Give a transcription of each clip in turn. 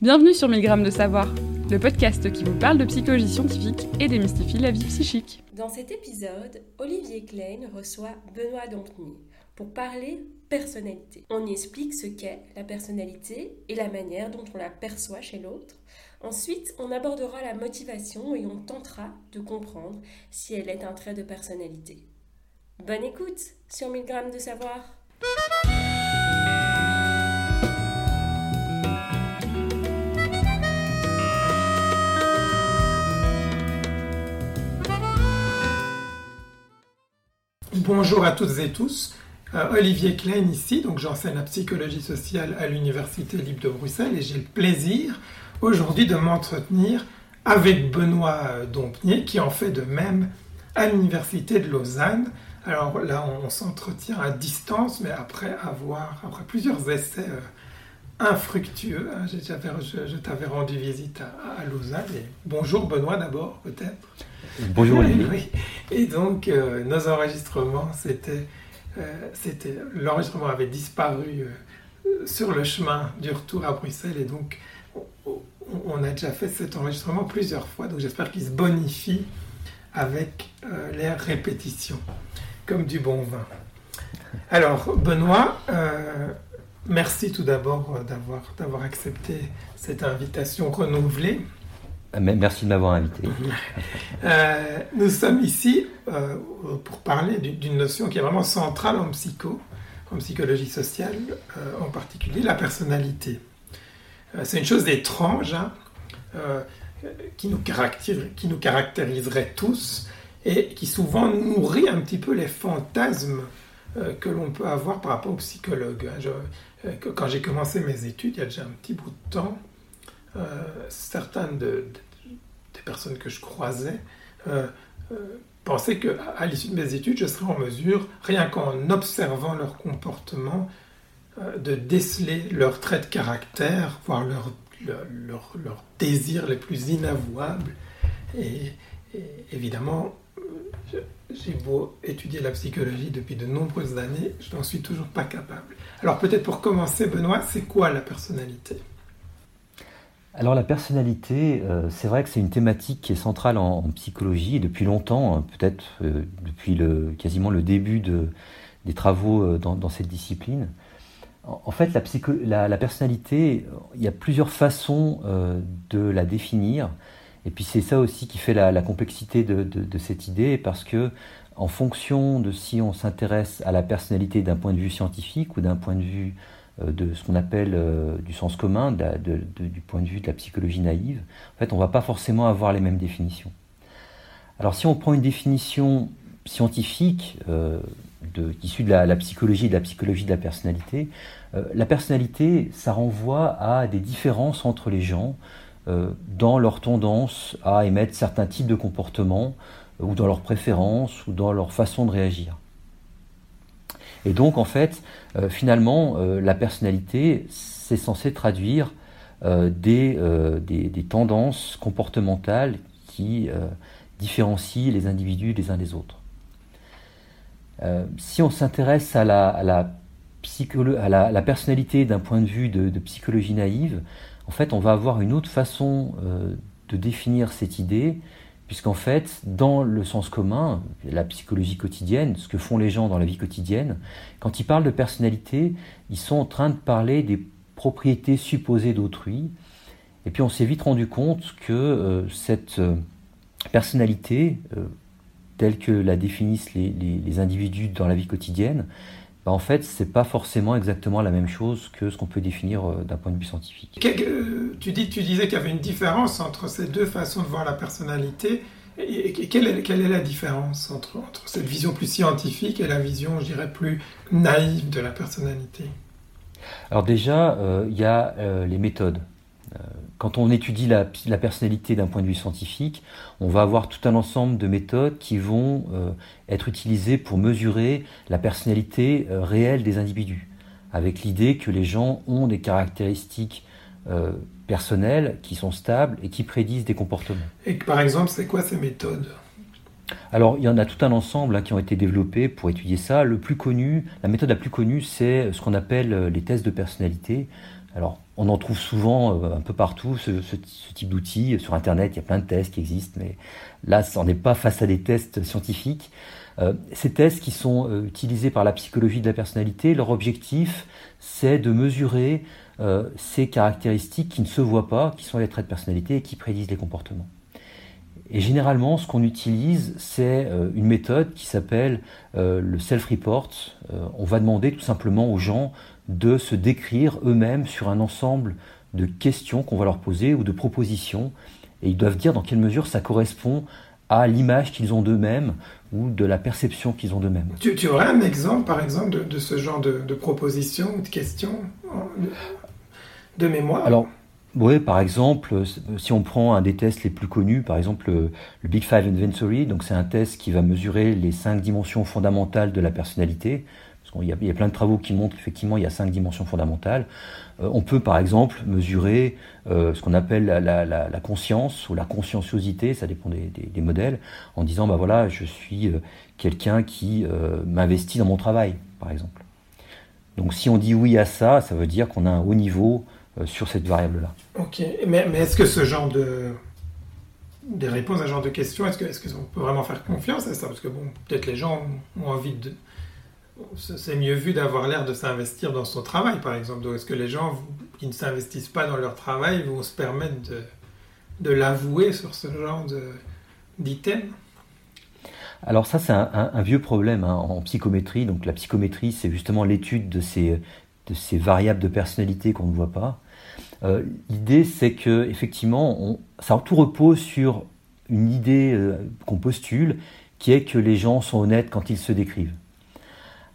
Bienvenue sur 1000 grammes de savoir, le podcast qui vous parle de psychologie scientifique et démystifie la vie psychique. Dans cet épisode, Olivier Klein reçoit Benoît Dompny pour parler personnalité. On y explique ce qu'est la personnalité et la manière dont on la perçoit chez l'autre. Ensuite, on abordera la motivation et on tentera de comprendre si elle est un trait de personnalité. Bonne écoute sur 1000 grammes de savoir. Bonjour à toutes et tous. Euh, Olivier Klein ici, donc j'enseigne la psychologie sociale à l'Université libre de Bruxelles et j'ai le plaisir aujourd'hui de m'entretenir avec Benoît euh, Dompnier qui en fait de même à l'Université de Lausanne. Alors là, on, s'entretient à distance, mais après avoir, après plusieurs essais euh, infructueux, hein, je, t'avais rendu visite à, Lausanne. bonjour Benoît d'abord, peut-être. Bonjour Olivier. Et donc, euh, nos enregistrements, c'était, euh, c'était, l'enregistrement avait disparu euh, sur le chemin du retour à Bruxelles. Et donc, on, a déjà fait cet enregistrement plusieurs fois. Donc, j'espère qu'il se bonifie avec les répétitions, comme du bon vin. Alors, Benoît, merci tout d'abord d'avoir accepté cette invitation renouvelée. Ah, merci de m'avoir invité. Euh, nous sommes ici euh, pour parler d'une notion qui est vraiment centrale en psycho, en psychologie sociale, euh, en particulier la personnalité. C'est une chose étrange hein, qui, nous qui nous caractériserait tous et qui souvent nourrit un petit peu les fantasmes que l'on peut avoir par rapport aux psychologues. Hein. quand j'ai commencé mes études, il y a déjà un petit bout de temps, certaines de, des personnes que je croisais euh, euh, pensaient qu'à à, l'issue de mes études, je serais en mesure, rien qu'en observant leur comportement, de déceler leurs traits de caractère, voire leurs leur, leur, désirs les plus inavouables. Et, évidemment, j'ai beau étudier la psychologie depuis de nombreuses années, je n'en suis toujours pas capable. Alors peut-être pour commencer, Benoît, c'est quoi la personnalité? Alors la personnalité, euh, c'est vrai que c'est une thématique qui est centrale en, psychologie depuis longtemps, hein, peut-être euh, depuis quasiment le début de, des travaux euh, dans, cette discipline. En, fait, la, personnalité, il y a plusieurs façons de la définir. Et puis c'est ça aussi qui fait la, complexité de, de, cette idée, parce que en fonction de si on s'intéresse à la personnalité d'un point de vue scientifique ou d'un point de vue de ce qu'on appelle euh, du sens commun, du point de vue de la psychologie naïve, on ne va pas forcément avoir les mêmes définitions. Alors si on prend une définition scientifique euh, issue de la, psychologie et de la psychologie de la personnalité, la personnalité, ça renvoie à des différences entre les gens dans leur tendance à émettre certains types de comportements, ou dans leurs préférences, ou dans leur façon de réagir. Et donc, en fait, euh, finalement, euh, la personnalité, c'est censé traduire euh, des, des, tendances comportementales qui différencient les individus les uns des autres. si on s'intéresse à la, à la, à la, personnalité d'un point de vue de, de, psychologie naïve, en fait, on va avoir une autre façon de définir cette idée puisqu'en fait, dans le sens commun, la psychologie quotidienne, ce que font les gens dans la vie quotidienne, quand ils parlent de personnalité, ils sont en train de parler des propriétés supposées d'autrui. Et puis on s'est vite rendu compte que euh, cette euh, personnalité, euh, telle que la définissent les, individus dans la vie quotidienne, bah, en fait, c'est pas forcément exactement la même chose que ce qu'on peut définir d'un point de vue scientifique. tu, dis, tu disais qu'il y avait une différence entre ces deux façons de voir la personnalité. Et, quelle, est, quelle, est, la différence entre, entre, cette vision plus scientifique et la vision, je dirais, plus naïve de la personnalité? Alors déjà, euh, il y a euh, les méthodes. Euh, quand on étudie la, la personnalité d'un point de vue scientifique, on va avoir tout un ensemble de méthodes qui vont euh, être utilisées pour mesurer la personnalité euh, réelle des individus, avec l'idée que les gens ont des caractéristiques personnelles qui sont stables et qui prédisent des comportements. Et par exemple, c'est quoi ces méthodes? Alors, il y en a tout un ensemble hein, qui ont été développés pour étudier ça. Le plus connu, la méthode la plus connue, c'est ce qu'on appelle les tests de personnalité. Alors, on en trouve souvent un peu partout, ce, type d'outils. Sur Internet, il y a plein de tests qui existent, mais là, on n'est pas face à des tests scientifiques. ces tests qui sont utilisés par la psychologie de la personnalité, leur objectif, c'est de mesurer ces caractéristiques qui ne se voient pas, qui sont les traits de personnalité et qui prédisent les comportements. Et généralement, ce qu'on utilise, c'est euh, une méthode qui s'appelle euh, le self-report. Euh, on va demander tout simplement aux gens de se décrire eux-mêmes sur un ensemble de questions qu'on va leur poser ou de propositions. Et ils doivent dire dans quelle mesure ça correspond à l'image qu'ils ont d'eux-mêmes ou de la perception qu'ils ont d'eux-mêmes. Tu, tu, aurais un exemple, par exemple, de, ce genre de, de propositions ou de questions de, mémoire? Alors, oui, par exemple, si on prend un des tests les plus connus, par exemple le, Big Five Inventory, donc c'est un test qui va mesurer les cinq dimensions fondamentales de la personnalité. Parce qu'il y, a plein de travaux qui montrent qu'effectivement il y a cinq dimensions fondamentales. Euh, on peut par exemple mesurer euh, ce qu'on appelle la, conscience ou la conscienciosité, ça dépend des, modèles, en disant bah voilà, je suis quelqu'un qui m'investit dans mon travail, par exemple. Donc si on dit oui à ça, ça veut dire qu'on a un haut niveau euh, sur cette variable-là. Ok, mais, mais est-ce que ce genre de des réponses à ce genre de questions, est-ce qu'on est peut vraiment faire confiance à ça? Parce que bon, peut-être les gens ont envie de... C'est mieux vu d'avoir l'air de s'investir dans son travail, par exemple. Est-ce que les gens qui ne s'investissent pas dans leur travail vont se permettre de, l'avouer sur ce genre d'item? Alors ça, c'est un, vieux problème hein, en psychométrie. Donc la psychométrie, c'est justement l'étude de ces, de ces variables de personnalité qu'on ne voit pas. Euh, l'idée, c'est que effectivement, ça tout repose sur une idée euh, qu'on postule, qui est que les gens sont honnêtes quand ils se décrivent.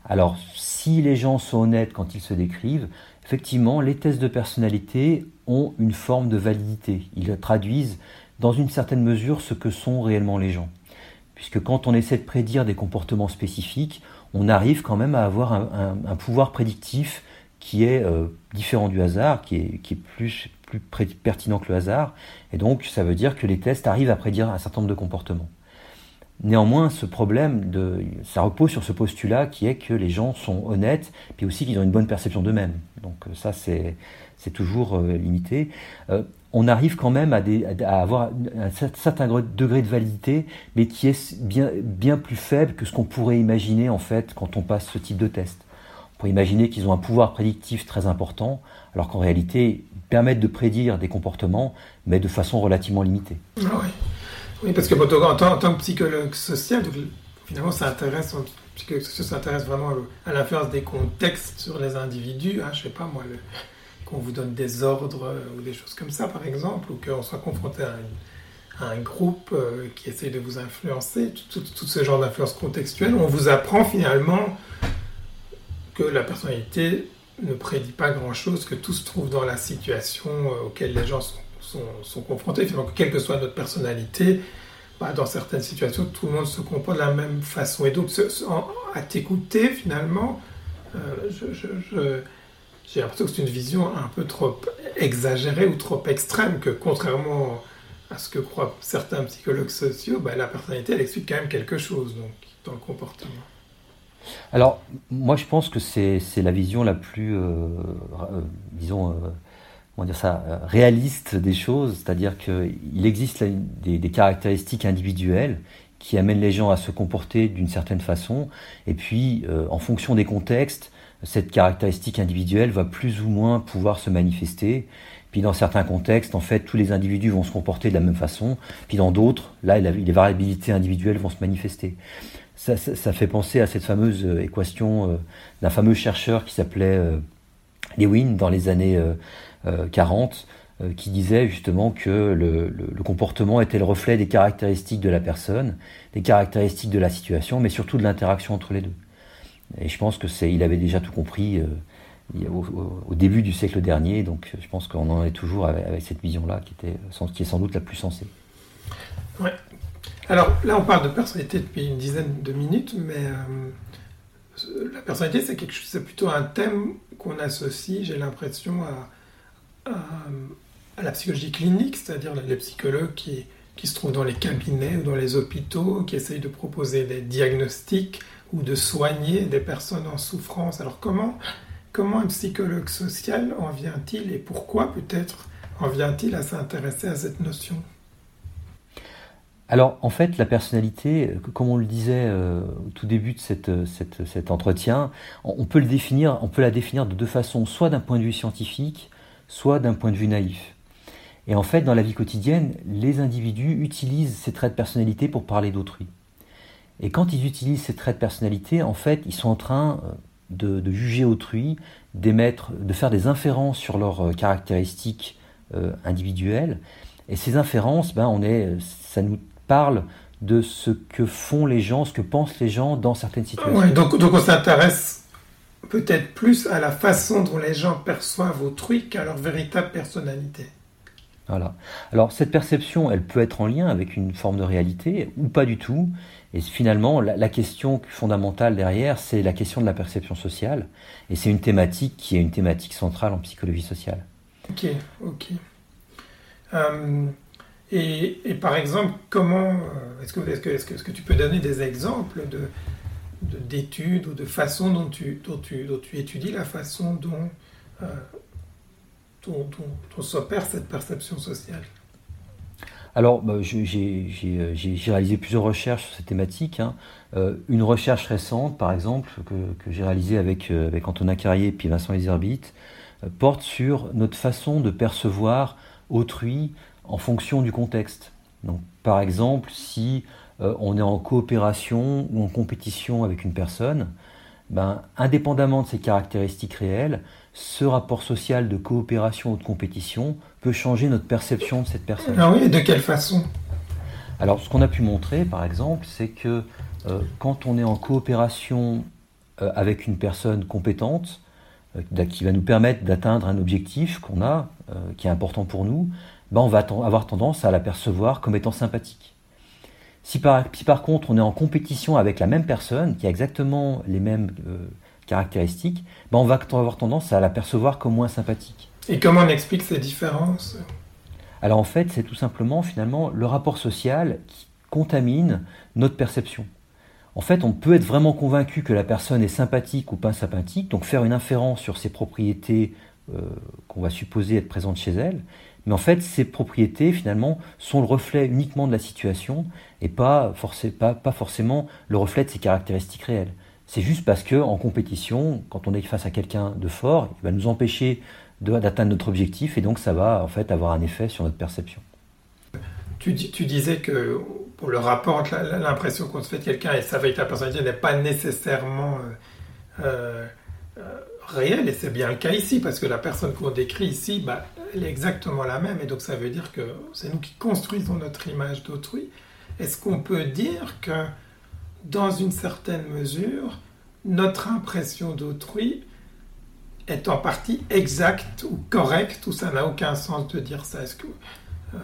Alors, si les gens sont honnêtes quand ils se décrivent, effectivement, les tests de personnalité ont une forme de validité. Ils traduisent dans une certaine mesure ce que sont réellement les gens. Puisque quand on essaie de prédire des comportements spécifiques, on arrive quand même à avoir un pouvoir prédictif qui est euh, différent du hasard, qui est, plus, plus pertinent que le hasard. Et donc, ça veut dire que les tests arrivent à prédire un certain nombre de comportements. Néanmoins, ce problème, de, ça repose sur ce postulat qui est que les gens sont honnêtes, puis aussi qu'ils ont une bonne perception d'eux-mêmes. Donc euh, ça, c'est, toujours euh, limité. on arrive quand même à, avoir un certain degré de validité, mais qui est bien, bien plus faible que ce qu'on pourrait imaginer en fait quand on passe ce type de test imaginer qu'ils ont un pouvoir prédictif très important, alors qu'en réalité, ils permettent de prédire des comportements, mais de façon relativement limitée. Ah oui. Oui. parce que en, tant, que psychologue social, finalement, ça intéresse, s'intéresse vraiment à l'influence des contextes sur les individus. Hein, je sais pas moi, qu'on vous donne des ordres euh, ou des choses comme ça, par exemple, ou qu'on soit confronté à, un groupe euh, qui essaye de vous influencer, tout, tout ce genre d'influence contextuelle. On vous apprend finalement que la personnalité ne prédit pas grand-chose, que tout se trouve dans la situation euh, auquel les gens sont, sont, confrontés. Finalement, quelle que soit notre personnalité, bah, dans certaines situations, tout le monde se comporte de la même façon. Et donc, à t'écouter, finalement, euh, j'ai l'impression que c'est une vision un peu trop exagérée ou trop extrême, que contrairement à ce que croient certains psychologues sociaux, bah, la personnalité, elle explique quand même quelque chose donc, dans le comportement. Alors, moi, je pense que c'est la vision la plus, euh, euh, disons, comment dire ça, réaliste des choses. C'est-à-dire qu'il existe des, caractéristiques individuelles qui amènent les gens à se comporter d'une certaine façon. Et puis, en fonction des contextes, cette caractéristique individuelle va plus ou moins pouvoir se manifester. Puis dans certains contextes, en fait, tous les individus vont se comporter de la même façon. Puis dans d'autres, là, les variabilités individuelles vont se manifester ça, fait penser à cette fameuse euh, équation euh, d'un fameux chercheur qui s'appelait euh, Lewin dans les années 40, qui disait justement que le, comportement était le reflet des caractéristiques de la personne, des caractéristiques de la situation, mais surtout de l'interaction entre les deux. Et je pense que c'est, il avait déjà tout compris au, début du siècle dernier, donc je pense qu'on en est toujours avec, cette vision-là qui, était, qui est sans doute la plus sensée. Ouais, alors là, on parle de personnalité depuis une dizaine de minutes, mais euh, la personnalité, c'est quelque c'est plutôt un thème qu'on associe, j'ai l'impression, à, la psychologie clinique, c'est-à-dire les psychologues qui, qui se trouvent dans les cabinets ou dans les hôpitaux, qui essayent de proposer des diagnostics ou de soigner des personnes en souffrance. Alors comment comment un psychologue social en vient-il et pourquoi peut-être en vient-il à s'intéresser à cette notion? Alors, en fait, la personnalité, comme on le disait euh, au tout début de euh, cet entretien, on peut, le définir, on peut la définir de deux façons, soit d'un point de vue scientifique, soit d'un point de vue naïf. Et en fait, dans la vie quotidienne, les individus utilisent ces traits de personnalité pour parler d'autrui. Et quand ils utilisent ces traits de personnalité, en fait, ils sont en train euh, de, juger autrui, d'émettre, de faire des inférences sur leurs caractéristiques individuelles. Et ces inférences, ben, on est, ça nous parle de ce que font les gens, ce que pensent les gens dans certaines situations. donc, donc on s'intéresse peut-être plus à la façon dont les gens perçoivent autrui qu'à leur véritable personnalité. Voilà. Alors cette perception, elle peut être en lien avec une forme de réalité ou pas du tout. Et finalement, la, question fondamentale derrière, c'est la question de la perception sociale. Et c'est une thématique qui est une thématique centrale en psychologie sociale. Ok, ok. Euh, et, par exemple, comment euh, est-ce que, est que, est que, que, tu peux donner des exemples de, d'études ou de façons dont tu, dont tu, dont tu étudies la façon dont, euh, dont, s'opère cette perception sociale alors, bah, j'ai réalisé plusieurs recherches sur cette thématique. Hein. Euh, une recherche récente, par exemple, que, que j'ai réalisée avec, avec Antonin Carrier et puis Vincent Ezerbit, porte sur notre façon de percevoir autrui en fonction du contexte. Donc, par exemple, si euh, on est en coopération ou en compétition avec une personne, ben, indépendamment de ses caractéristiques réelles, ce rapport social de coopération ou de compétition peut changer notre perception de cette personne. Ah oui, et de quelle façon? Alors, ce qu'on a pu montrer, par exemple, c'est que euh, quand on est en coopération euh, avec une personne compétente, qui va nous permettre d'atteindre un objectif qu'on a, qui est important pour nous, ben, on va avoir tendance à l'apercevoir comme étant sympathique. Si par, par, contre on est en compétition avec la même personne, qui a exactement les mêmes euh, caractéristiques, ben on va avoir tendance à l'apercevoir comme moins sympathique. Et comment on explique ces différences? Alors en fait, c'est tout simplement finalement le rapport social qui contamine notre perception. En fait, on peut être vraiment convaincu que la personne est sympathique ou pas sympathique, donc faire une inférence sur ses propriétés euh, qu'on va supposer être présentes chez elle, mais en fait, ces propriétés, finalement, sont le reflet uniquement de la situation et pas, pas, forcément le reflet de ses caractéristiques réelles. C'est juste parce que en compétition, quand on est face à quelqu'un de fort, il va nous empêcher d'atteindre notre objectif et donc ça va en fait avoir un effet sur notre perception. Tu, disais que pour le rapport l'impression qu'on se fait de quelqu'un et sa véritable personnalité n'est pas nécessairement euh, euh, réelle, et c'est bien le cas ici, parce que la personne qu'on décrit ici, bah, elle est exactement la même, et donc ça veut dire que c'est nous qui construisons notre image d'autrui. Est-ce qu'on peut dire que, dans une certaine mesure, notre impression d'autrui est en partie exacte ou correcte, ou ça n'a aucun sens de dire ça? Est-ce que euh,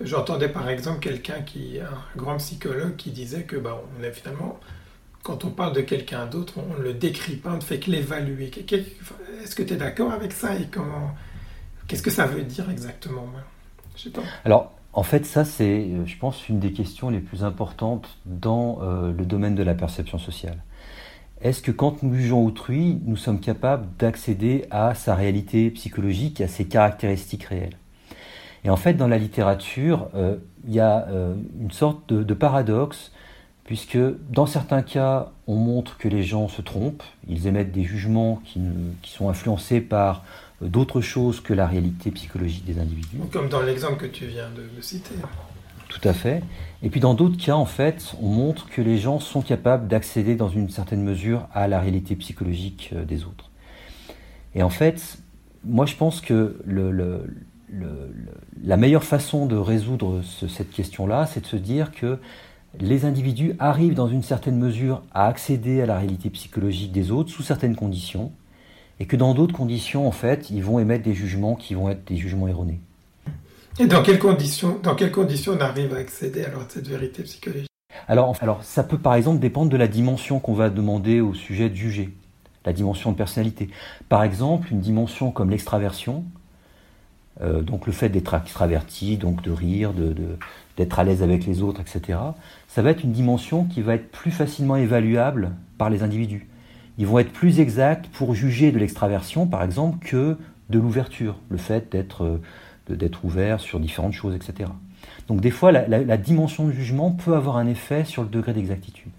j'entendais par exemple quelqu'un qui, un grand psychologue, qui disait que bah, on est finalement quand on parle de quelqu'un d'autre, on ne le décrit pas, on ne fait que l'évaluer. Est-ce que tu es d'accord avec ça et Qu'est-ce que ça veut dire exactement. Alors, en fait, ça, c'est, euh, je pense, une des questions les plus importantes dans euh, le domaine de la perception sociale. Est-ce que quand nous jugeons autrui, nous sommes capables d'accéder à sa réalité psychologique, à ses caractéristiques réelles? Et en fait, dans la littérature, euh, il y a une sorte de paradoxe puisque dans certains cas, on montre que les gens se trompent, ils émettent des jugements qui, sont influencés par euh, d'autres choses que la réalité psychologique des individus. Comme dans l'exemple que tu viens de, citer. Tout à fait. Et puis dans d'autres cas, en fait, on montre que les gens sont capables d'accéder dans une certaine mesure à la réalité psychologique euh, des autres. Et en fait, moi je pense que la meilleure façon de résoudre cette question-là, c'est de se dire que les individus arrivent dans une certaine mesure à accéder à la réalité psychologique des autres sous certaines conditions, et que dans d'autres conditions, en fait, ils vont émettre des jugements qui vont être des jugements erronés. Et dans quelles conditions, dans quelles conditions on arrive à accéder à cette vérité psychologique? Alors, alors, ça peut par exemple dépendre de la dimension qu'on va demander au sujet de juger, la dimension de personnalité. Par exemple, une dimension comme l'extraversion, euh, donc le fait d'être extraverti, donc de rire, d'être à l'aise avec les autres, etc., ça va être une dimension qui va être plus facilement évaluable par les individus. ils vont être plus exacts pour juger de l'extraversion, par exemple, que de l'ouverture, le fait d'être d'être ouvert sur différentes choses, etc. Donc des fois, la, dimension de jugement peut avoir un effet sur le degré d'exactitude.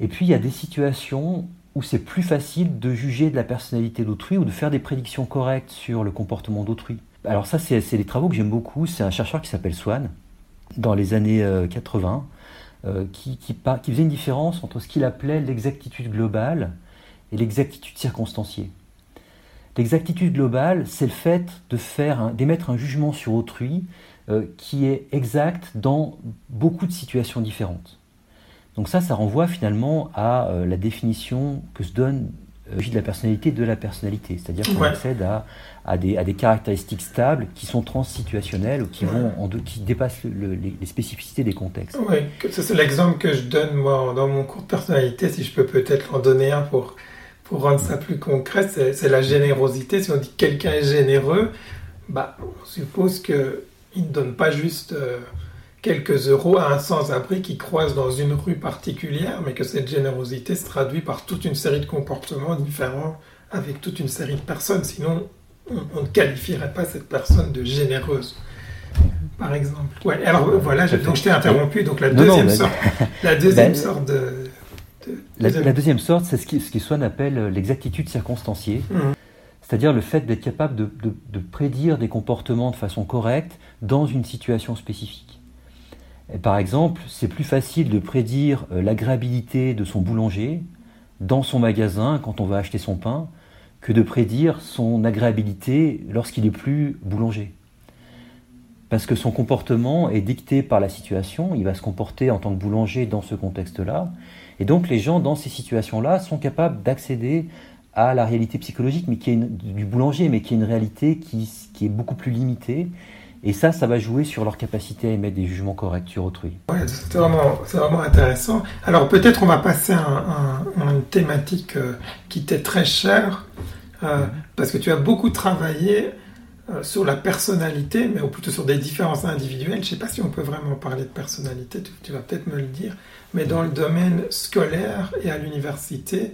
Et puis, il y a des situations où c'est plus facile de juger de la personnalité d'autrui ou de faire des prédictions correctes sur le comportement d'autrui. Alors ça, c'est des travaux que j'aime beaucoup. C'est un chercheur qui s'appelle Swan, dans les années 80, euh, euh, qui, faisait une différence entre ce qu'il appelait l'exactitude globale et l'exactitude circonstanciée. L'exactitude globale, c'est le fait d'émettre un jugement sur autrui euh, qui est exact dans beaucoup de situations différentes. Donc ça, ça renvoie finalement à euh, la définition que se donne euh, de la personnalité de la personnalité. C'est-à-dire qu'on accède à, des, caractéristiques stables qui sont transsituationnelles ou qui, vont qui dépassent les, spécificités des contextes. Oui, c'est l'exemple que je donne moi dans mon cours de personnalité, si je peux peut-être en donner un pour pour rendre ça plus concret, c'est la générosité. Si on dit quelqu'un est généreux, bah, on suppose qu'il ne donne pas juste euh, quelques euros à un sans-abri qui croise dans une rue particulière, mais que cette générosité se traduit par toute une série de comportements différents avec toute une série de personnes. Sinon, on, ne qualifierait pas cette personne de généreuse par exemple. Ouais, alors voilà, donc je t'ai interrompu. Donc la deuxième, sorte, la deuxième ben, sorte de, la, deuxième sorte, c'est ce qui, ce qui Swann appelle l'exactitude circonstanciée, mmh. c'est-à-dire le fait d'être capable de, prédire des comportements de façon correcte dans une situation spécifique. Par exemple, c'est plus facile de prédire euh, l'agréabilité de son boulanger dans son magasin quand on va acheter son pain que de prédire son agréabilité lorsqu'il est plus boulanger. Parce que son comportement est dicté par la situation, il va se comporter en tant que boulanger dans ce contexte-là, et donc les gens dans ces situations-là sont capables d'accéder à la réalité psychologique, du boulanger, mais qui est une réalité qui, est beaucoup plus limitée. Et ça, ça va jouer sur leur capacité à émettre des jugements corrects sur autrui. C'est vraiment, intéressant. Alors peut-être on va passer à, une thématique euh, qui t'est très chère, euh, parce que tu as beaucoup travaillé euh, sur la personnalité, mais plutôt sur des différences individuelles. Je ne sais pas si on peut vraiment parler de personnalité, tu, vas peut-être me le dire, mais dans le domaine scolaire et à l'université,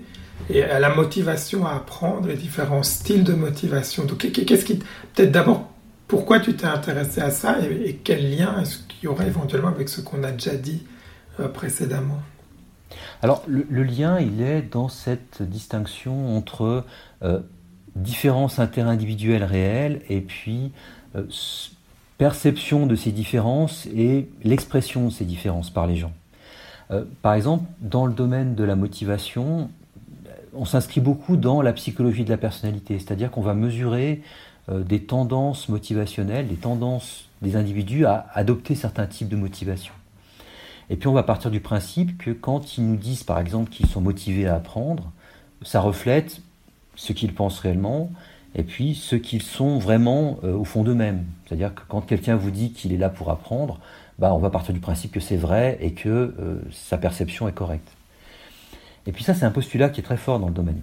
et à la motivation à apprendre, les différents styles de motivation. Donc, qu'est-ce qui. Peut-être d'abord, pourquoi tu t'es intéressé à ça et, quel lien est-ce qu'il y aurait éventuellement avec ce qu'on a déjà dit euh, précédemment? Alors, le, lien, il est dans cette distinction entre euh, différences interindividuelles réelles et puis euh, perception de ces différences et l'expression de ces différences par les gens. Par exemple, dans le domaine de la motivation, on s'inscrit beaucoup dans la psychologie de la personnalité, c'est-à-dire qu'on va mesurer des tendances motivationnelles, des tendances des individus à adopter certains types de motivation. Et puis on va partir du principe que quand ils nous disent par exemple qu'ils sont motivés à apprendre, ça reflète ce qu'ils pensent réellement, et puis ce qu'ils sont vraiment euh, au fond d'eux-mêmes. C'est-à-dire que quand quelqu'un vous dit qu'il est là pour apprendre, bah, on va partir du principe que c'est vrai et que euh, sa perception est correcte. Et puis ça, c'est un postulat qui est très fort dans le domaine.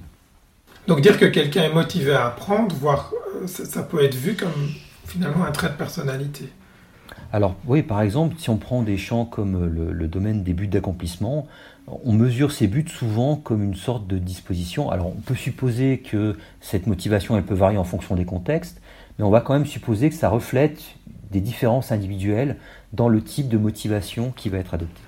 Donc dire que quelqu'un est motivé à apprendre, voire euh, ça, peut être vu comme finalement un trait de personnalité. Alors oui, par exemple, si on prend des champs comme le domaine des buts d'accomplissement, on mesure ces buts souvent comme une sorte de disposition. Alors on peut supposer que cette motivation elle peut varier en fonction des contextes, mais on va quand même supposer que ça reflète des différences individuelles dans le type de motivation qui va être adopté.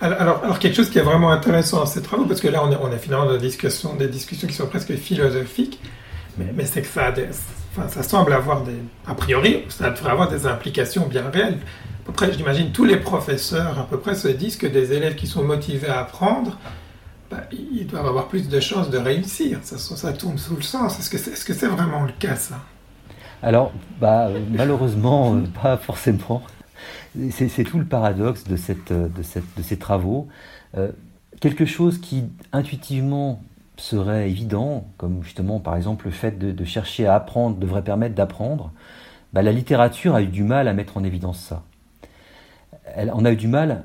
Alors, alors, quelque chose qui est vraiment intéressant dans ces travaux, parce que là on est, finalement dans des discussions, des discussions qui sont presque philosophiques, mais, c'est que ça, ça semble avoir des, a priori, ça devrait avoir des implications bien réelles à peu près, j'imagine, tous les professeurs à peu près se disent que des élèves qui sont motivés à apprendre, bah, ils doivent avoir plus de chances de réussir. Ça, tourne sous le sens. Est-ce que c'est -ce vraiment le cas, ça? Alors, bah, malheureusement, euh, pas forcément. C'est tout le paradoxe de, de ces travaux. Euh, quelque chose qui intuitivement serait évident, comme justement par exemple le fait de, chercher à apprendre devrait permettre d'apprendre, bah, la littérature a eu du mal à mettre en évidence ça on a eu du mal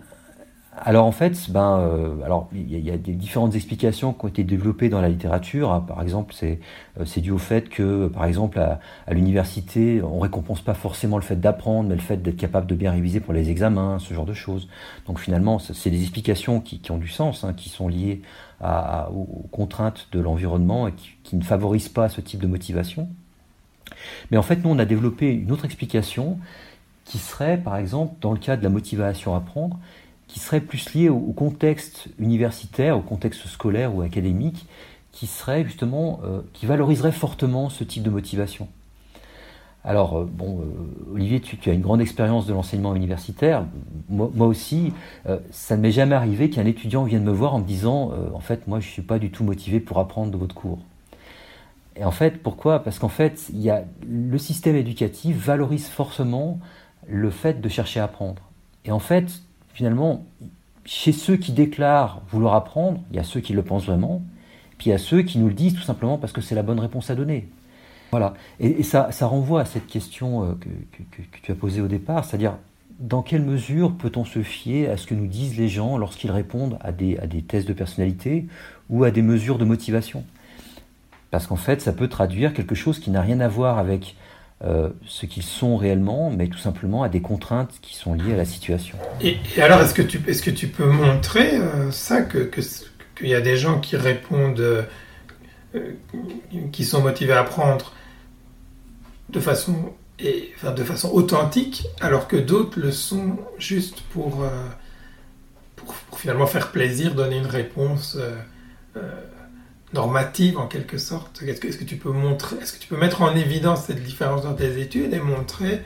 alors en fait, ben, euh, alors il y, a des différentes explications qui ont été développées dans la littérature. Hein. Par exemple, c'est euh, dû au fait que, par exemple, à, l'université, on récompense pas forcément le fait d'apprendre, mais le fait d'être capable de bien réviser pour les examens, ce genre de choses. Donc finalement, c'est des explications qui, ont du sens, hein, qui sont liées aux contraintes de l'environnement et qui, qui ne favorisent pas ce type de motivation. Mais en fait, nous, on a développé une autre explication qui serait, par exemple, dans le cas de la motivation à apprendre, qui serait plus lié au, contexte universitaire, au contexte scolaire ou académique, qui serait justement, euh, qui valoriserait fortement ce type de motivation. Alors, euh, bon, euh, Olivier, tu, as une grande expérience de l'enseignement universitaire. Moi, aussi, ça ne m'est jamais arrivé qu'un étudiant vienne me voir en me disant En fait, moi, je ne suis pas du tout motivé pour apprendre de votre cours. Et en fait, pourquoi? Parce qu'en fait, le système éducatif valorise forcément le fait de chercher à apprendre. Et en fait, finalement, chez ceux qui déclarent vouloir apprendre, il y a ceux qui le pensent vraiment, puis il y a ceux qui nous le disent tout simplement parce que c'est la bonne réponse à donner. Voilà. Et, ça, renvoie à cette question euh, que, tu as posée au départ, c'est-à-dire dans quelle mesure peut-on se fier à ce que nous disent les gens lorsqu'ils répondent à des tests de personnalité ou à des mesures de motivation? Parce qu'en fait, ça peut traduire quelque chose qui n'a rien à voir avec euh, ce qu'ils sont réellement, mais tout simplement à des contraintes qui sont liées à la situation. Et, alors, est-ce que, tu, est-ce que tu peux montrer euh, ça, que, qu'il y a des gens qui répondent, euh, qui sont motivés à apprendre de façon, et, de façon authentique, alors que d'autres le sont juste pour, pour, finalement faire plaisir, donner une réponse normative en quelque sorte. Est-ce que, tu peux montrer, est-ce que tu peux mettre en évidence cette différence dans tes études et montrer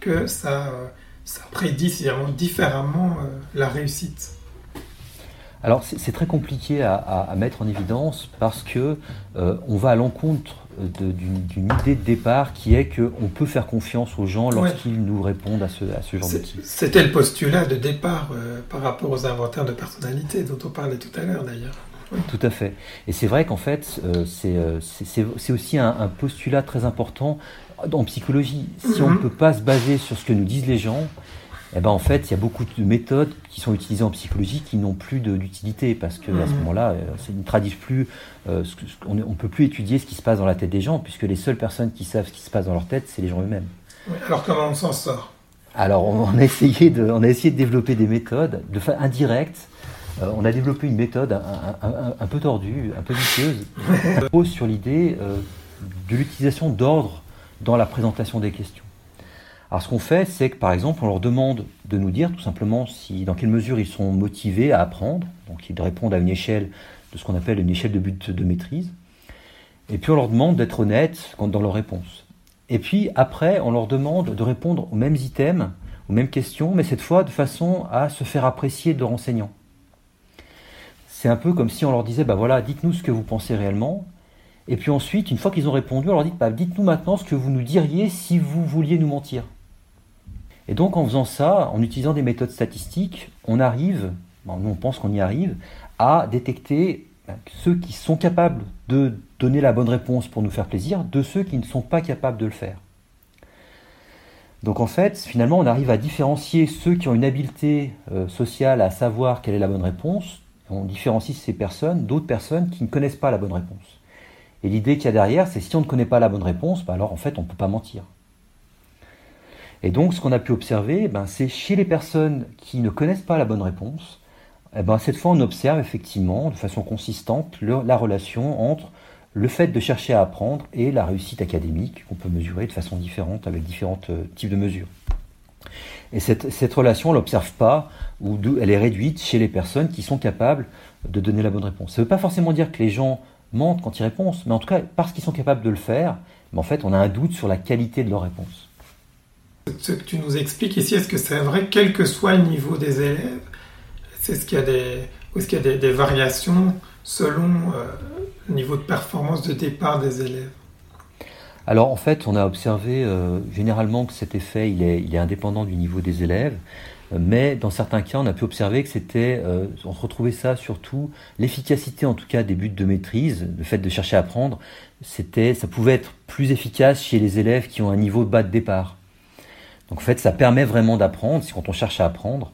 que ça, euh, ça prédit différemment euh, la réussite? Alors c'est très compliqué à, mettre en évidence parce que euh, on va à l'encontre d'une idée de départ qui est qu'on peut faire confiance aux gens lorsqu'ils nous répondent à ce, à ce genre de C'était le postulat de départ par rapport aux inventaires de personnalité dont on parlait tout à l'heure d'ailleurs. Tout à fait. Et c'est vrai qu'en fait, euh, euh, c'est aussi un, postulat très important en psychologie. Si on ne mhm. peut pas se baser sur ce que nous disent les gens, eh ben en fait, il y a beaucoup de méthodes qui sont utilisées en psychologie qui n'ont plus d'utilité parce que à ce mhm. moment-là, euh, ça ne traduisent plus. on ne peut plus étudier ce qui se passe dans la tête des gens puisque les seules personnes qui savent ce qui se passe dans leur tête, c'est les gens eux-mêmes. alors comment on s'en sort Alors on, a essayé de, on a essayé de développer des méthodes de indirectes euh, on a développé une méthode un, peu tordue, un peu vicieuse, qui repose sur l'idée euh, de l'utilisation d'ordre dans la présentation des questions. Alors ce qu'on fait, c'est que par exemple, on leur demande de nous dire tout simplement si, dans quelle mesure ils sont motivés à apprendre. Donc ils répondent à une échelle de ce qu'on appelle une échelle de but de maîtrise. Et puis on leur demande d'être honnêtes dans leurs réponses. Et puis après, on leur demande de répondre aux mêmes items, aux mêmes questions, mais cette fois de façon à se faire apprécier de renseignants c'est un peu comme si on leur disait, bah voilà, dites-nous ce que vous pensez réellement. Et puis ensuite, une fois qu'ils ont répondu, on leur dit, bah, dites-nous maintenant ce que vous nous diriez si vous vouliez nous mentir. Et donc en faisant ça, en utilisant des méthodes statistiques, on arrive, nous on pense qu'on y arrive, à détecter bah, ceux qui sont capables de donner la bonne réponse pour nous faire plaisir de ceux qui ne sont pas capables de le faire. Donc en fait, finalement, on arrive à différencier ceux qui ont une habileté euh, sociale à savoir quelle est la bonne réponse on différencie ces personnes d'autres personnes qui ne connaissent pas la bonne réponse. Et l'idée qu'il y a derrière, c'est si on ne connaît pas la bonne réponse, bah alors en fait on ne peut pas mentir. Et donc ce qu'on a pu observer, ben, c'est chez les personnes qui ne connaissent pas la bonne réponse, eh ben, cette fois on observe effectivement de façon consistante la relation entre le fait de chercher à apprendre et la réussite académique qu'on peut mesurer de façon différente avec différents euh, types de mesures. Et cette, relation, on ne l'observe pas, ou elle est réduite chez les personnes qui sont capables de donner la bonne réponse. Ça ne veut pas forcément dire que les gens mentent quand ils répondent, mais en tout cas, parce qu'ils sont capables de le faire, en fait, on a un doute sur la qualité de leur réponse. Ce que tu nous expliques ici, est-ce que c'est vrai, quel que soit le niveau des élèves, c'est ce qu'il y a des, est-ce qu'il y a des, variations selon euh, le niveau de performance de départ des élèves? Alors en fait, on a observé euh, généralement que cet effet, il est, indépendant du niveau des élèves, mais dans certains cas, on a pu observer que c'était, euh, on retrouvait ça surtout, l'efficacité en tout cas des buts de maîtrise, le fait de chercher à apprendre, c'était, ça pouvait être plus efficace chez les élèves qui ont un niveau bas de départ. Donc en fait, ça permet vraiment d'apprendre, si quand on cherche à apprendre,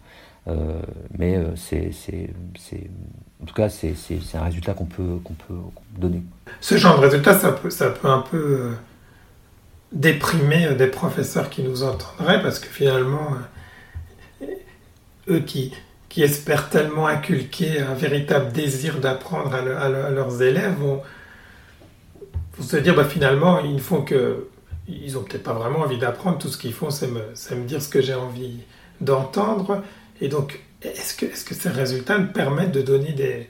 mais c'est, en tout cas, c'est, un résultat qu'on peut, qu'on peut donner. Ce genre de résultat, ça peut un peu déprimer des professeurs qui nous entendraient, parce que finalement, eux qui, qui espèrent tellement inculquer un véritable désir d'apprendre à, leurs élèves vont, se dire bah, finalement, ils font que. Ils n'ont peut-être pas vraiment envie d'apprendre, tout ce qu'ils font, c'est me, me, dire ce que j'ai envie d'entendre. Et donc, est-ce que, est que ces résultats me permettent de donner des,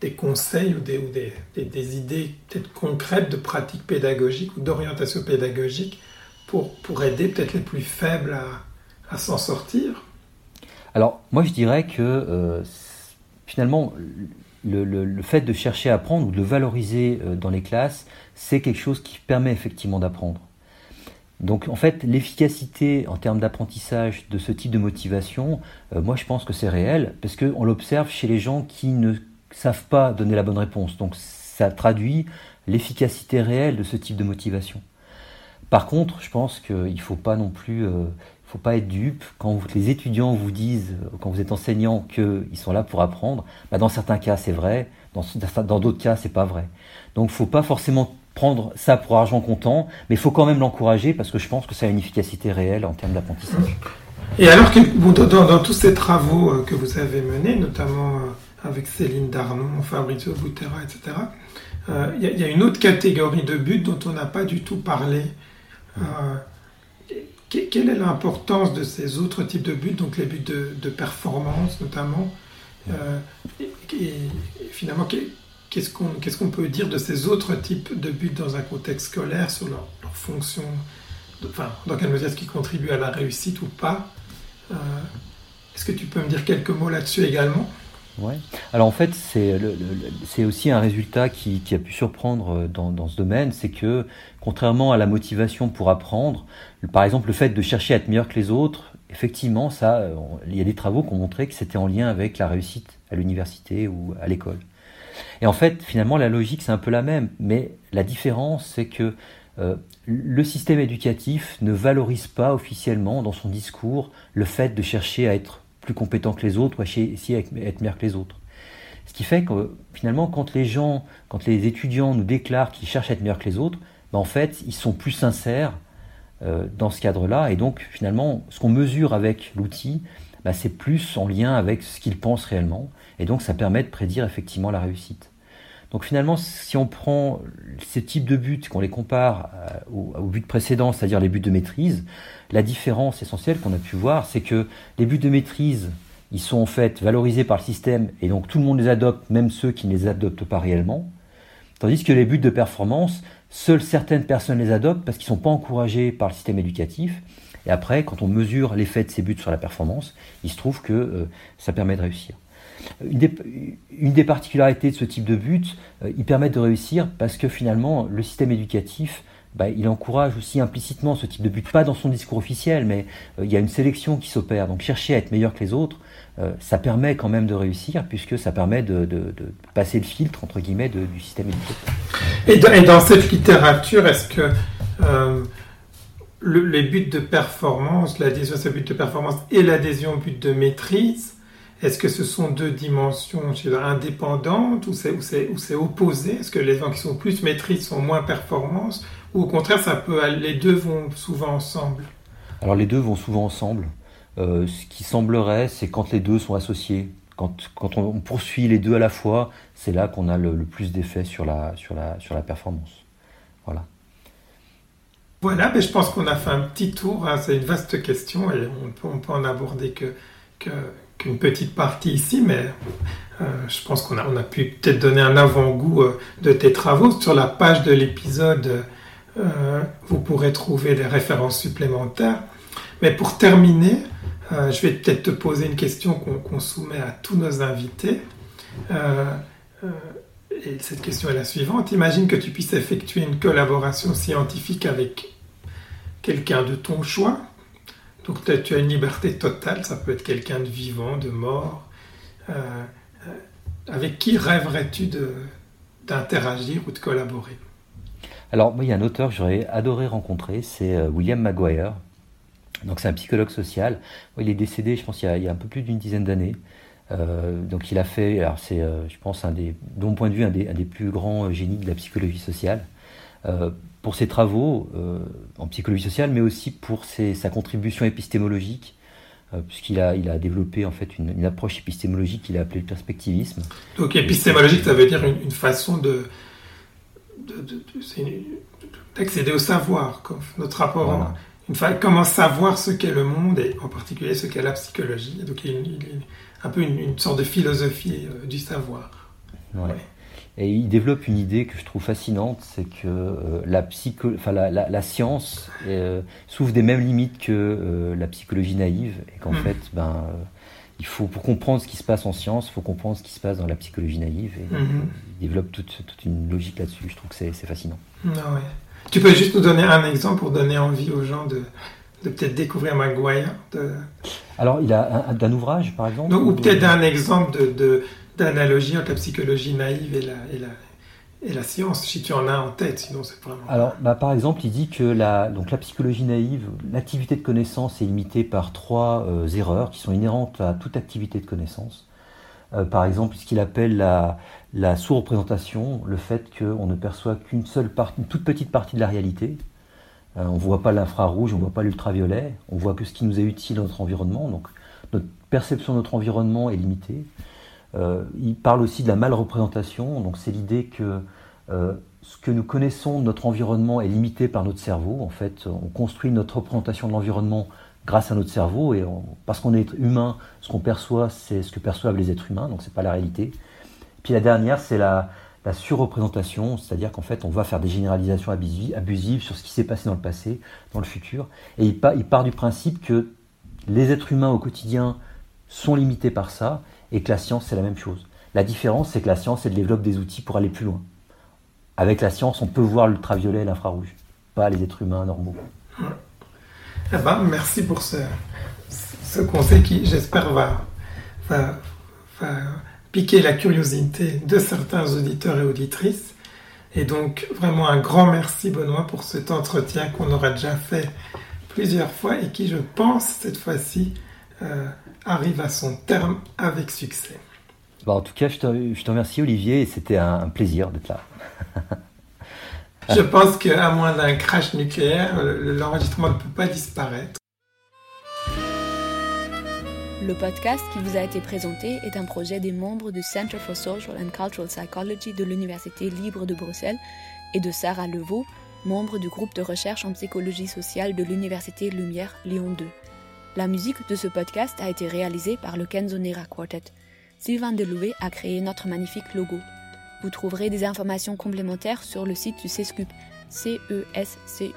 des conseils ou des, ou des, des, idées peut-être concrètes de pratiques pédagogiques ou d'orientation pédagogique pour, pour aider peut-être les plus faibles à, à s'en sortir? Alors, moi je dirais que euh, finalement, le, le, fait de chercher à apprendre ou de valoriser euh, dans les classes, c'est quelque chose qui permet effectivement d'apprendre. Donc en fait, l'efficacité en termes d'apprentissage de ce type de motivation, euh, moi je pense que c'est réel, parce qu'on l'observe chez les gens qui ne savent pas donner la bonne réponse. Donc ça traduit l'efficacité réelle de ce type de motivation. Par contre, je pense qu'il ne faut pas non plus, euh, faut pas être dupe quand les étudiants vous disent, euh, quand vous êtes enseignant, qu'ils sont là pour apprendre. Bah, dans certains cas, c'est vrai. Dans d'autres cas, c'est pas vrai. Donc, faut pas forcément prendre ça pour argent comptant, mais il faut quand même l'encourager parce que je pense que ça a une efficacité réelle en termes d'apprentissage. Et alors que dans, dans, tous ces travaux euh, que vous avez menés, notamment avec Céline Darnon, Fabrizio Butera, etc. Euh, il y, a une autre catégorie de buts dont on n'a pas du tout parlé. Euh, quelle est l'importance de ces autres types de buts, donc les buts de, performance notamment euh, et, finalement, qu'est-ce qu'on peut dire de ces autres types de buts dans un contexte scolaire sur leur, fonction enfin, Dans quelle mesure est-ce qu'ils contribuent à la réussite ou pas Est-ce que tu peux me dire quelques mots là-dessus également? Alors en fait, c'est aussi un résultat qui, a pu surprendre euh, dans, ce domaine, c'est que contrairement à la motivation pour apprendre, par exemple le fait de chercher à être meilleur que les autres, effectivement, ça, euh, il y a des travaux qui ont montré que c'était en lien avec la réussite à l'université ou à l'école. Et en fait, finalement, la logique c'est un peu la même, mais la différence c'est que euh, le système éducatif ne valorise pas officiellement dans son discours le fait de chercher à être plus compétent que les autres ou essayer d'être meilleur que les autres. Ce qui fait que finalement, quand les gens, quand les étudiants nous déclarent qu'ils cherchent à être meilleurs que les autres, ben, en fait, ils sont plus sincères euh, dans ce cadre-là. Et donc, finalement, ce qu'on mesure avec l'outil, ben, c'est plus en lien avec ce qu'ils pensent réellement. Et donc, ça permet de prédire effectivement la réussite. Donc finalement, si on prend ces types de buts, qu'on les compare euh, aux, buts précédents, c'est-à-dire les buts de maîtrise, la différence essentielle qu'on a pu voir, c'est que les buts de maîtrise, ils sont en fait valorisés par le système et donc tout le monde les adopte, même ceux qui ne les adoptent pas réellement. Tandis que les buts de performance, seules certaines personnes les adoptent parce qu'ils ne sont pas encouragés par le système éducatif. Et après, quand on mesure l'effet de ces buts sur la performance, il se trouve que euh, ça permet de réussir. Une des, particularités de ce type de but, euh, ils permettent de réussir parce que finalement, le système éducatif, bah, il encourage aussi implicitement ce type de but, pas dans son discours officiel, mais euh, il y a une sélection qui s'opère. Donc chercher à être meilleur que les autres, euh, ça permet quand même de réussir, puisque ça permet de, passer le filtre, entre guillemets, du système éducatif. Et dans, cette littérature, est-ce que les buts de performance, l'adhésion à ces buts de performance et l'adhésion au but de maîtrise, est-ce que ce sont deux dimensions indépendantes ou c'est opposé? Est-ce que les gens qui sont plus maîtrise sont moins performances Ou au contraire, ça peut, les deux vont souvent ensemble? Alors les deux vont souvent ensemble. Euh, ce qui semblerait, c'est quand les deux sont associés. Quand, quand on, poursuit les deux à la fois, c'est là qu'on a le, plus d'effet sur la, sur, la, sur la performance. Voilà. Voilà, mais je pense qu'on a fait un petit tour. Hein. c'est une vaste question et on peut, on peut en aborder que, que qu'une petite partie ici, mais euh, je pense qu'on a, on a pu peut-être donner un avant-goût euh, de tes travaux. Sur la page de l'épisode, euh, vous pourrez trouver des références supplémentaires. Mais pour terminer, je vais peut-être te poser une question qu'on, soumet à tous nos invités. et cette question est la suivante. Imagine que tu puisses effectuer une collaboration scientifique avec quelqu'un de ton choix donc tu as une liberté totale, ça peut être quelqu'un de vivant, de mort. Euh, euh, avec qui rêverais-tu d'interagir ou de collaborer? Alors, moi, il y a un auteur que j'aurais adoré rencontrer, c'est euh, William Maguire. Donc c'est un psychologue social. Il est décédé, je pense, il y a, un peu plus d'une dizaine d'années. Donc il a fait, alors c'est, je pense, un des, de mon point de vue, un des plus grands génies de la psychologie sociale. Euh, pour ses travaux en psychologie sociale, mais aussi pour ses, sa contribution épistémologique, puisqu'il a, il a développé en fait une, approche épistémologique qu'il a appelée le perspectivisme. Donc épistémologique, ça veut dire une, façon de, d'accéder au savoir, notre rapport comment savoir ce qu'est le monde et en particulier ce qu'est la psychologie. Donc il, est un peu une, sorte de philosophie euh, du savoir. Et il développe une idée que je trouve fascinante, c'est que euh, la, psycho, enfin, la, science euh, souffre des mêmes limites que la psychologie naïve, et qu'en hmm. fait, ben, il faut, pour comprendre ce qui se passe en science, il faut comprendre ce qui se passe dans la psychologie naïve, et hmm. il développe toute, toute une logique là-dessus. Je trouve que c'est fascinant. Ah ouais. Tu peux juste nous donner un exemple pour donner envie aux gens de, de peut-être découvrir Maguire Alors, il a d'un ouvrage, par exemple Ou, peut-être un exemple d'analogie entre la psychologie naïve et la, et la, et la science, si tu en as en tête, sinon c'est vraiment... Alors, bah, par exemple, il dit que la, donc, la psychologie naïve, l'activité de connaissance est limitée par trois euh, erreurs qui sont inhérentes à toute activité de connaissance. Euh, par exemple, ce qu'il appelle la, la sous-représentation, le fait qu'on ne perçoit qu'une seule partie, une toute petite partie de la réalité. Euh, on ne voit pas l'infrarouge, on ne voit pas l'ultraviolet, on voit que ce qui nous est utile dans notre environnement. Donc notre perception de notre environnement est limitée. Euh, il parle aussi de la mal-représentation, donc c'est l'idée que euh, ce que nous connaissons de notre environnement est limité par notre cerveau. En fait, on construit notre représentation de l'environnement grâce à notre cerveau, et parce qu'on est humain, ce qu'on perçoit, c'est ce que perçoivent les êtres humains, donc ce n'est pas la réalité. Puis la dernière, c'est la, surreprésentation, c'est-à-dire qu'en fait, on va faire des généralisations abusives, sur ce qui s'est passé dans le passé, dans le futur. Et il, il part du principe que les êtres humains au quotidien sont limités par ça, et que la science, c'est la même chose. La différence, c'est que la science, elle développe des outils pour aller plus loin. Avec la science, on peut voir l'ultraviolet et l'infrarouge, pas les êtres humains normaux. Eh ben, merci pour ce, ce conseil qui, j'espère, va, va, piquer la curiosité de certains auditeurs et auditrices. Et donc vraiment un grand merci Benoît pour cet entretien qu'on aura déjà fait plusieurs fois et qui je pense cette fois-ci euh, arrive à son terme avec succès. Bah, en tout cas, je te, remercie Olivier et c'était un, plaisir d'être là. je pense qu'à moins d'un crash nucléaire, l'enregistrement ne peut pas disparaître. Le podcast qui vous a été présenté est un projet des membres du Center for Social and Cultural Psychology de l'Université libre de Bruxelles et de Sarah Levaux, membre du groupe de recherche en psychologie sociale de l'Université Lumière Lyon 2. La musique de ce podcast a été réalisée par le Kenzonera Quartet. Sylvain Deloué a créé notre magnifique logo. Vous trouverez des informations complémentaires sur le site du CESCUP, cescup.ulb.be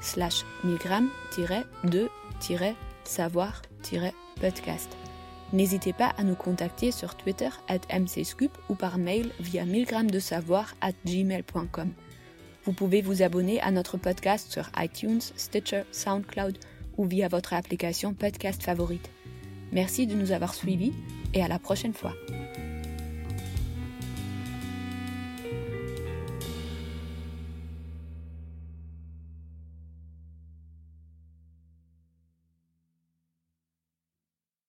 slash milgram-2 savoir-podcast. N'hésitez pas à nous contacter sur Twitter at mcscoop ou par mail via savoir at gmail.com. Vous pouvez vous abonner à notre podcast sur iTunes, Stitcher, SoundCloud ou via votre application podcast favorite. Merci de nous avoir suivis et à la prochaine fois.